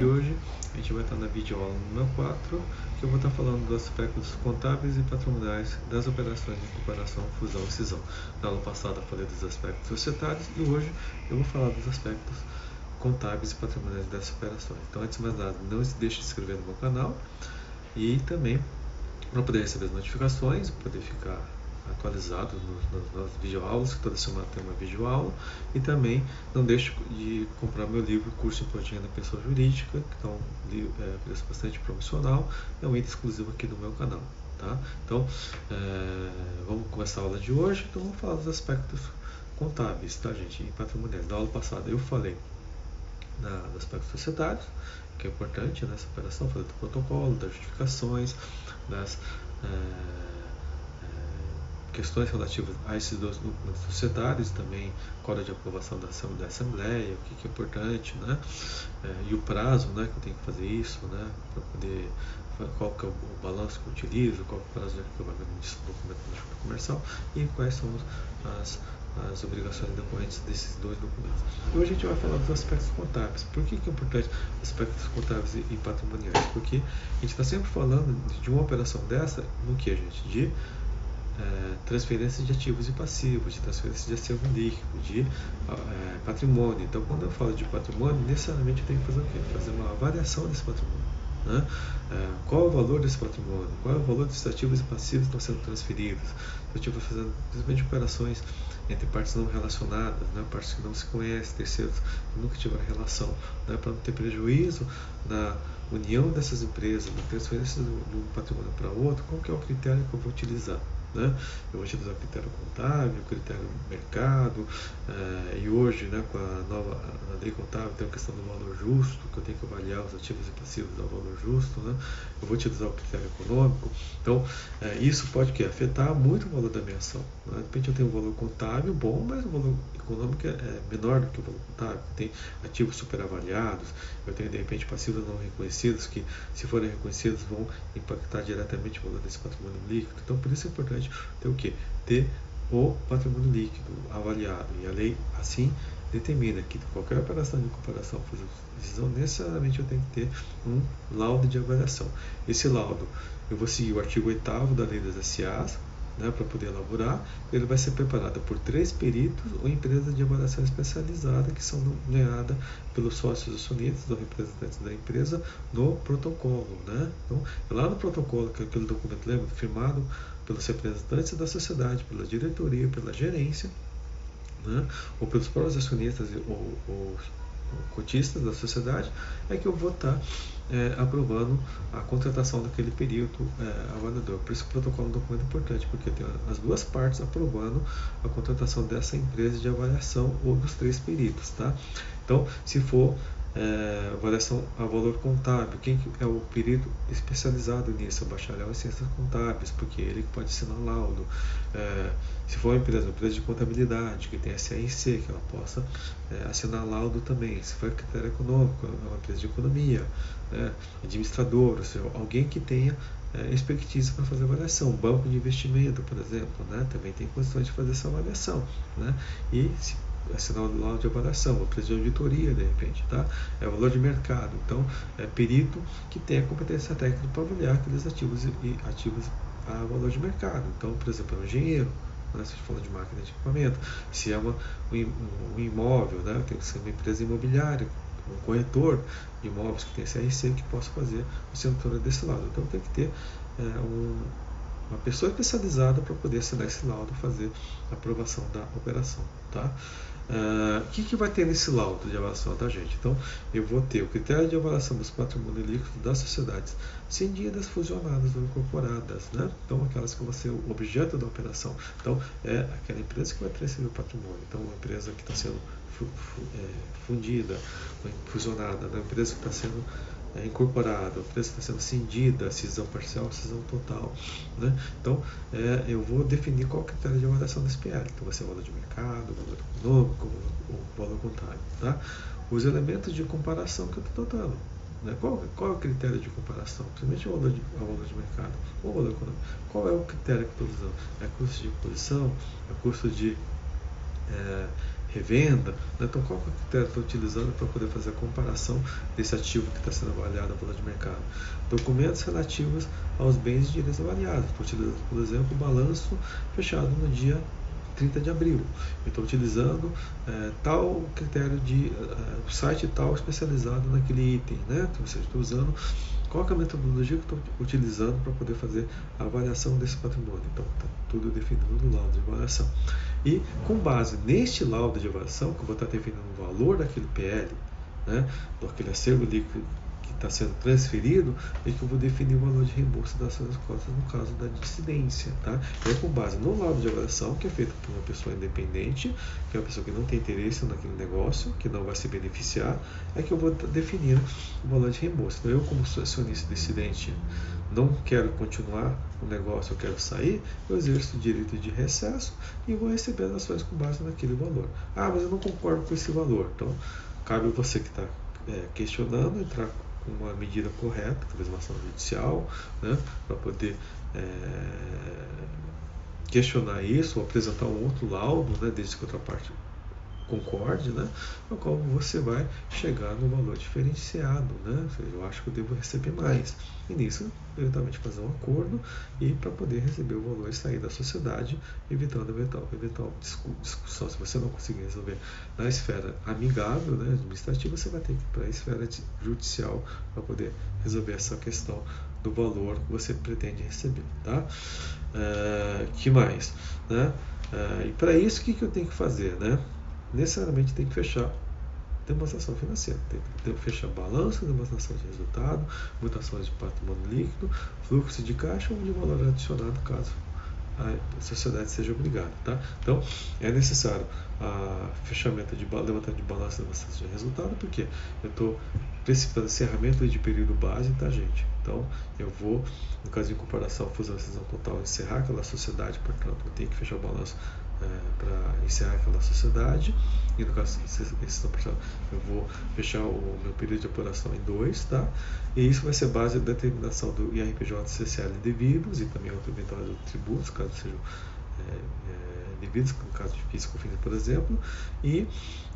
E hoje a gente vai estar na videoaula número 4, que eu vou estar falando dos aspectos contábeis e patrimoniais das operações de comparação, fusão e cisão. Na aula passada falei dos aspectos societários e hoje eu vou falar dos aspectos contábeis e patrimoniais dessas operações. Então, antes de mais nada, não se deixe de se inscrever no meu canal e também para poder receber as notificações, poder ficar atualizado nos, nas videoaulas, que toda semana tem uma videoaula. E também não deixe de comprar meu livro Curso Implantando da Pessoa Jurídica, que é um é, preço bastante promocional, é um item exclusivo aqui do meu canal. Tá? Então, é, vamos começar a aula de hoje, então vamos falar dos aspectos contábeis, tá gente, em patrimoniais. Na aula passada eu falei na, dos aspectos societários, que é importante nessa operação, falei do protocolo, das justificações, das... É, questões relativas a esses dois documentos societários, também código de aprovação da, Assembleia, o que, que é importante, né? É, e o prazo né, que eu tenho que fazer isso, né? Para poder qual que é o, balanço que eu utilizo, qual é o prazo de arquivamento desse documento comercial e quais são as, as obrigações decorrentes desses dois documentos. Hoje a gente vai falar dos aspectos contábeis. Por que, que é importante aspectos contábeis e, e patrimoniais? Porque a gente está sempre falando de uma operação dessa no que, gente? De é, transferência de ativos e passivos, de transferência de acervo líquido, de é, patrimônio. Então, quando eu falo de patrimônio, necessariamente eu tenho que fazer o quê? Fazer uma avaliação desse patrimônio. Né? É, qual o valor desse patrimônio? Qual é o valor desses ativos e passivos que estão sendo transferidos? Eu estive fazendo principalmente operações entre partes não relacionadas, né? partes que não se conhecem, terceiros que nunca tiveram relação, né? para não ter prejuízo na união dessas empresas, na transferência de um patrimônio para outro, qual que é o critério que eu vou utilizar? Né? Eu vou utilizar o critério contábil, o critério mercado, eh, e hoje, né, com a nova a lei contábil, tem a questão do valor justo, que eu tenho que avaliar os ativos e passivos ao valor justo. Né? Eu vou utilizar o critério econômico. Então, eh, isso pode que, afetar muito o valor da minha ação. Né? De repente, eu tenho um valor contábil bom, mas o valor econômico é, é menor do que o valor contábil. Tem ativos superavaliados, eu tenho, de repente, passivos não reconhecidos, que, se forem reconhecidos, vão impactar diretamente o valor desse patrimônio líquido. Então, por isso é importante ter o que? Ter o patrimônio líquido avaliado. E a lei assim determina que qualquer operação de comparação por decisão, necessariamente eu tenho que ter um laudo de avaliação. Esse laudo, eu vou seguir o artigo 8 da lei das SAs, né, para poder elaborar, ele vai ser preparado por três peritos ou empresas de avaliação especializada que são nomeadas pelos sócios acionistas ou representantes da empresa no protocolo. Né? Então, lá no protocolo, que é aquele documento lembra, firmado pelos representantes da sociedade, pela diretoria, pela gerência, né, ou pelos próprios acionistas ou, ou cotistas da sociedade, é que eu vou estar é, aprovando a contratação daquele período é, avaliador. Por isso o protocolo é um documento importante, porque tem as duas partes aprovando a contratação dessa empresa de avaliação ou dos três peritos. Tá? Então, se for é, avaliação a valor contábil. Quem é o perito especializado nisso? É o bacharel em ciências contábeis, porque ele pode assinar laudo. É, se for uma empresa, uma empresa de contabilidade, que tem a CIC, que ela possa é, assinar laudo também. Se for critério econômico, é uma empresa de economia, né, administrador, ou seja, alguém que tenha é, expertise para fazer avaliação. Banco de investimento, por exemplo, né, também tem condições de fazer essa avaliação. Né, e se assinar o laudo de avaliação, ou preço de auditoria, de repente, tá? É o valor de mercado. Então, é perito que tem a competência técnica para avaliar aqueles ativos e ativos a valor de mercado. Então, por exemplo, é um engenheiro, né, se fala de máquina de equipamento, se é uma, um imóvel, né, tem que ser uma empresa imobiliária, um corretor de imóveis que tem CRC que possa fazer a assinatura desse lado. Então tem que ter é, um, uma pessoa especializada para poder assinar esse laudo e fazer a aprovação da operação. Tá? Uh, o que, que vai ter nesse laudo de avaliação da gente? Então, eu vou ter o critério de avaliação dos patrimônios líquidos das sociedades cindidas, fusionadas ou incorporadas, né? Então, aquelas que vão ser o objeto da operação. Então, é aquela empresa que vai transferir o patrimônio. Então, uma empresa que está sendo é, fundida, fusionada, uma empresa que está sendo é, está sendo cindida, cisão parcial, cisão total. Né? Então, é, eu vou definir qual critério de avaliação desse PL. Então, vai ser valor de mercado, valor econômico, o valor contábil. Tá? Os elementos de comparação que eu estou dando. Né? Qual, qual é o critério de comparação? Principalmente o valor de, o valor de mercado ou o valor econômico. Qual é o critério que estou usando? É custo de posição? É custo de é, revenda. Né? Então, qual é o critério que estou utilizando para poder fazer a comparação desse ativo que está sendo avaliado pelo de mercado? Documentos relativos aos bens e direitos avaliados. Estou utilizando, por exemplo, o balanço fechado no dia 30 de abril. Estou utilizando é, tal critério de uh, site tal especializado naquele item, né? Então, seja, estou usando qual é a metodologia que estou utilizando para poder fazer a avaliação desse patrimônio. Então, está tudo definido no laudo de avaliação. E com base neste laudo de avaliação, que eu vou estar definindo o valor daquele PL, né, daquele acervo líquido está sendo transferido é que eu vou definir o valor de reembolso das suas cotas no caso da dissidência. Tá? É com base no laudo de avaliação, que é feito por uma pessoa independente, que é uma pessoa que não tem interesse naquele negócio, que não vai se beneficiar, é que eu vou definir o valor de reembolso. Então, eu, como acionista dissidente, não quero continuar o negócio, eu quero sair, eu exerço o direito de recesso e vou receber as ações com base naquele valor. Ah, mas eu não concordo com esse valor. Então, cabe você que está é, questionando entrar uma medida correta, talvez uma ação judicial, né, para poder é, questionar isso ou apresentar um outro laudo, né, desde que outra parte concorde, né, no qual você vai chegar no valor diferenciado, né, eu acho que eu devo receber mais. E nisso, eventualmente fazer um acordo e para poder receber o valor e sair da sociedade, evitando eventual, eventual discussão. Se você não conseguir resolver na esfera amigável, né, administrativa, você vai ter que ir para a esfera judicial para poder resolver essa questão do valor que você pretende receber, tá? É, que mais, né? É, e para isso, o que, que eu tenho que fazer, né? Necessariamente tem que fechar demonstração financeira. Tem que fechar balanço, demonstração de resultado, mutações de patrimônio líquido, fluxo de caixa ou de valor adicionado, caso a sociedade seja obrigada. Tá? Então, é necessário a fechamento de levantamento de balanço demonstração de resultado, porque eu estou precipitando encerramento de período base, tá, gente? Então, eu vou, no caso de incorporação, fusão e total, encerrar aquela sociedade, portanto, eu tenho que fechar o balanço é, para encerrar aquela sociedade. E no caso eu vou fechar o meu período de apuração em dois, tá? E isso vai ser base da determinação do IRPJ CCL devidos e também outro eventual tributos, caso sejam é, é, devidos, no caso de físico por exemplo, e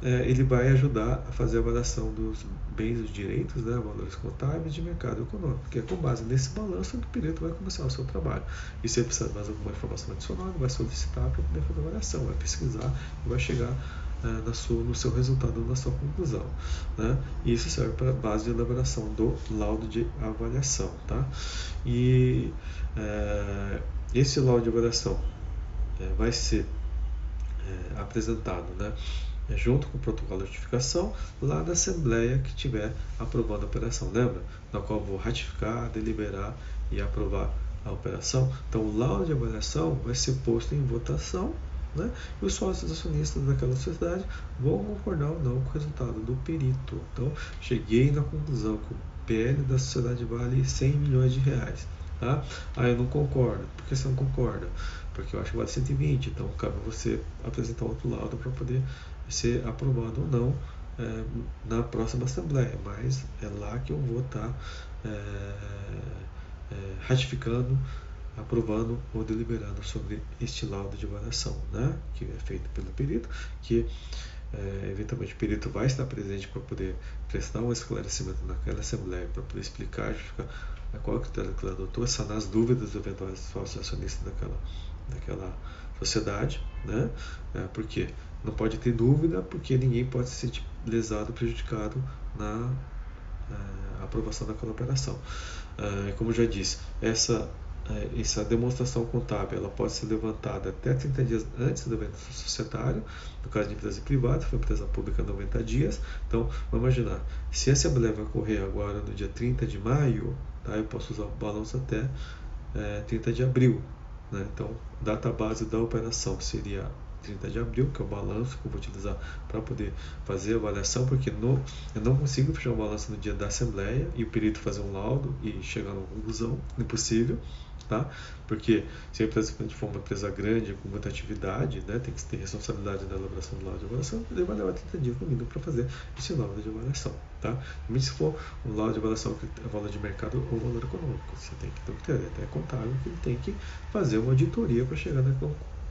é, ele vai ajudar a fazer a avaliação dos bens e direitos, né, valores contábeis de mercado econômico, que é com base nesse balanço que o perito vai começar o seu trabalho. E se ele precisar de mais alguma informação adicional, ele vai solicitar para poder fazer a avaliação, vai pesquisar e vai chegar na sua, no seu resultado, na sua conclusão. Né? E isso serve para a base de elaboração do laudo de avaliação. Tá? E esse laudo de avaliação é, vai ser é, apresentado né, junto com o protocolo de notificação lá da Assembleia que estiver aprovando a operação. Lembra? Na qual vou ratificar, deliberar e aprovar a operação. Então, o laudo de avaliação vai ser posto em votação né? e os sócios acionistas daquela sociedade vão concordar ou não com o resultado do perito. Então, cheguei na conclusão que o PL da sociedade vale 100 milhões de reais. Tá? Ah, eu não concordo. Por que você não concorda? Porque eu acho que vale 120, então cabe você apresentar outro laudo para poder ser aprovado ou não é, na próxima Assembleia. Mas é lá que eu vou estar tá, é, é, ratificando, aprovando ou deliberando sobre este laudo de avaliação, né? que é feito pelo perito, que é, eventualmente o perito vai estar presente para poder prestar um esclarecimento naquela Assembleia, para poder explicar, justificar qual o critério que ela adotou, sanar as dúvidas eventuais sócios acionistas daquela, daquela sociedade, né? É, porque não pode ter dúvida, porque ninguém pode se sentir lesado, prejudicado na é, aprovação daquela operação. É, como já disse, essa é, essa demonstração contábil ela pode ser levantada até 30 dias antes do evento societário, no caso de empresa privada, foi empresa pública 90 dias. Então, vamos imaginar, se essa assembleia vai ocorrer agora no dia 30 de maio, tá, eu posso usar o balanço até é, 30 de abril. Né? Então, data base da operação seria 30 de abril, que é o balanço que eu vou utilizar para poder fazer a avaliação, porque no, eu não consigo fechar o balanço no dia da assembleia e o perito fazer um laudo e chegar a uma conclusão, impossível tá? Porque se a empresa for uma empresa grande, com muita atividade, né, tem que ter responsabilidade na elaboração do laudo de avaliação, ele vai levar 30 dias no mínimo para fazer esse laudo de avaliação, tá? Mesmo se for um laudo de avaliação que é valor de mercado ou valor econômico, você tem que ter, até contábil que ele tem que fazer uma auditoria para chegar na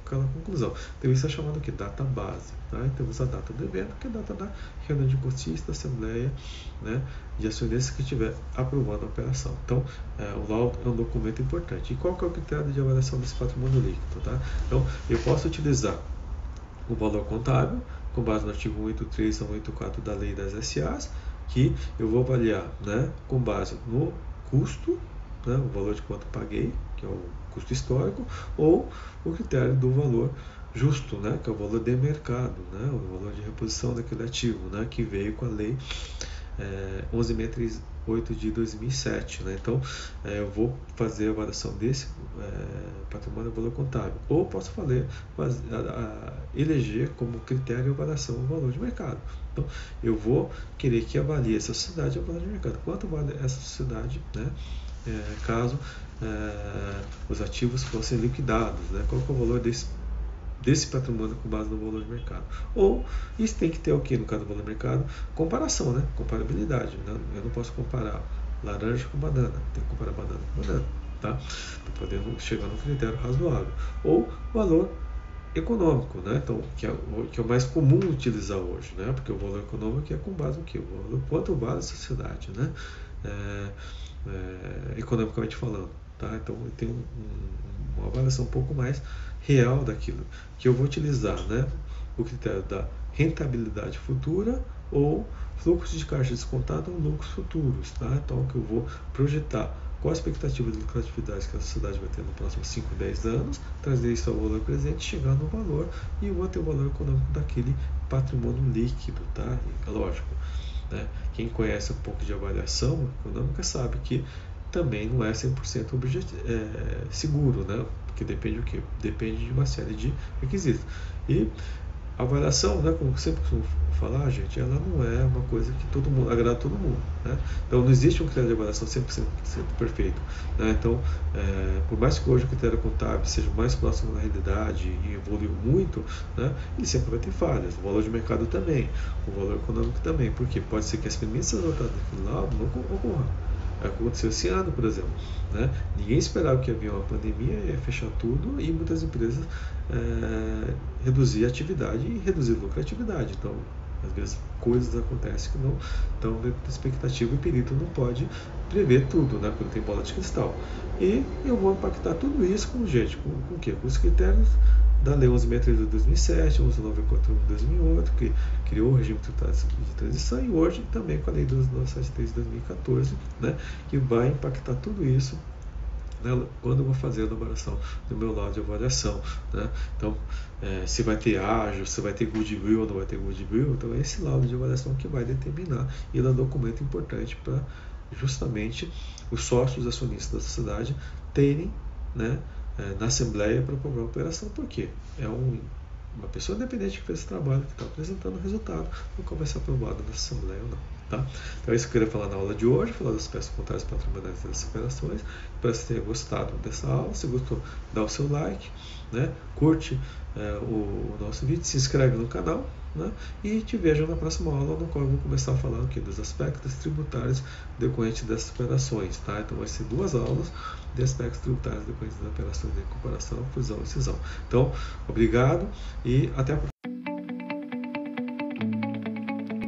aquela conclusão. Então isso é chamado de data base. Tá? Temos a data do evento, que é a data da reunião de cotistas, da assembleia né, de acionistas que estiver aprovando a operação. Então, é, o laudo é um documento importante. E qual que é o critério de avaliação desse patrimônio líquido? Tá? Então, eu posso utilizar o valor contábil, com base no artigo 183 a 184 da lei das SAs, que eu vou avaliar né, com base no custo, né, o valor de quanto paguei, que é o custo histórico, ou o critério do valor justo, né, que é o valor de mercado, né, o valor de reposição daquele ativo, né, que veio com a lei é, 11.638 de 2007. Né? Então, é, eu vou fazer a avaliação desse é, patrimônio valor contábil. Ou posso fazer, fazer a, a, eleger como critério a avaliação o valor de mercado. Então, eu vou querer que avalie essa sociedade o valor de mercado. Quanto vale essa sociedade, né? É, caso é, os ativos fossem liquidados, né? qual é o valor desse desse patrimônio com base no valor de mercado. Ou isso tem que ter o que no caso do valor de mercado? Comparação, né? Comparabilidade. Né? Eu não posso comparar laranja com banana, tem que comparar banana com banana, tá? Para poder chegar no critério razoável. Ou valor econômico, né? Então, que é, que é o mais comum utilizar hoje, né? Porque o valor econômico é com base no que? O valor, quanto vale a sociedade, né? É, é, economicamente falando, tá? Então, tem um, um, uma avaliação um pouco mais real daquilo que eu vou utilizar, né? O critério da rentabilidade futura ou fluxo de caixa descontado ou lucros futuros, tá? Então, que eu vou projetar qual a expectativa de lucratividade que a sociedade vai ter nos próximos 5, 10 anos, trazer isso ao valor presente, chegar no valor e eu vou ter o valor econômico daquele patrimônio líquido, tá? Lógico, né? Quem conhece um pouco de avaliação econômica sabe que também não é 100% é, seguro, né? Porque depende do que? Depende de uma série de requisitos. E a avaliação, né, como sempre costumo falar, gente, ela não é uma coisa que todo mundo agrada todo mundo. Né? Então não existe um critério de avaliação 100% perfeito. Né? Então, é, por mais que hoje o critério contábil seja mais próximo da realidade e evoluiu muito, né, ele sempre vai ter falhas. O valor de mercado também, o valor econômico também, porque pode ser que as premissas adotadas naquele lado não ocorram. Aconteceu esse ano, por exemplo. Né? Ninguém esperava que havia uma pandemia, ia fechar tudo e muitas empresas é, reduzir a atividade e reduzir a lucratividade. Então, às vezes coisas acontecem que não estão da expectativa e o perito não pode prever tudo, né? porque tem bola de cristal. E eu vou impactar tudo isso com, gente, com, com o quê? Com os critérios da Lei 11.632 de 2007, 11.941 de 2008, que criou o regime de transição, e hoje também com a Lei 12.973 de 2014, né, que vai impactar tudo isso né, quando eu vou fazer a elaboração do meu laudo de avaliação. Né? Então, é, se vai ter ágil, se vai ter goodwill ou não vai ter goodwill, então é esse laudo de avaliação que vai determinar, e ele é um documento importante para justamente os sócios acionistas da sociedade terem né, é, na Assembleia para aprovar a operação, porque é um, uma pessoa independente que fez esse trabalho, que está apresentando o resultado, qual vai ser aprovado na Assembleia ou não. Tá? Então é isso que eu queria falar na aula de hoje, falar das peças contábeis patrimoniais das operações. Espero que você tenha gostado dessa aula. Se gostou, dá o seu like, né? curte é, o, o, nosso vídeo, se inscreve no canal né? e te vejo na próxima aula, no qual eu vou começar a falar aqui dos aspectos tributários decorrentes dessas operações. Tá? Então vai ser duas aulas de aspectos tributários decorrentes das operações de incorporação, fusão e cisão. Então, obrigado e até a próxima.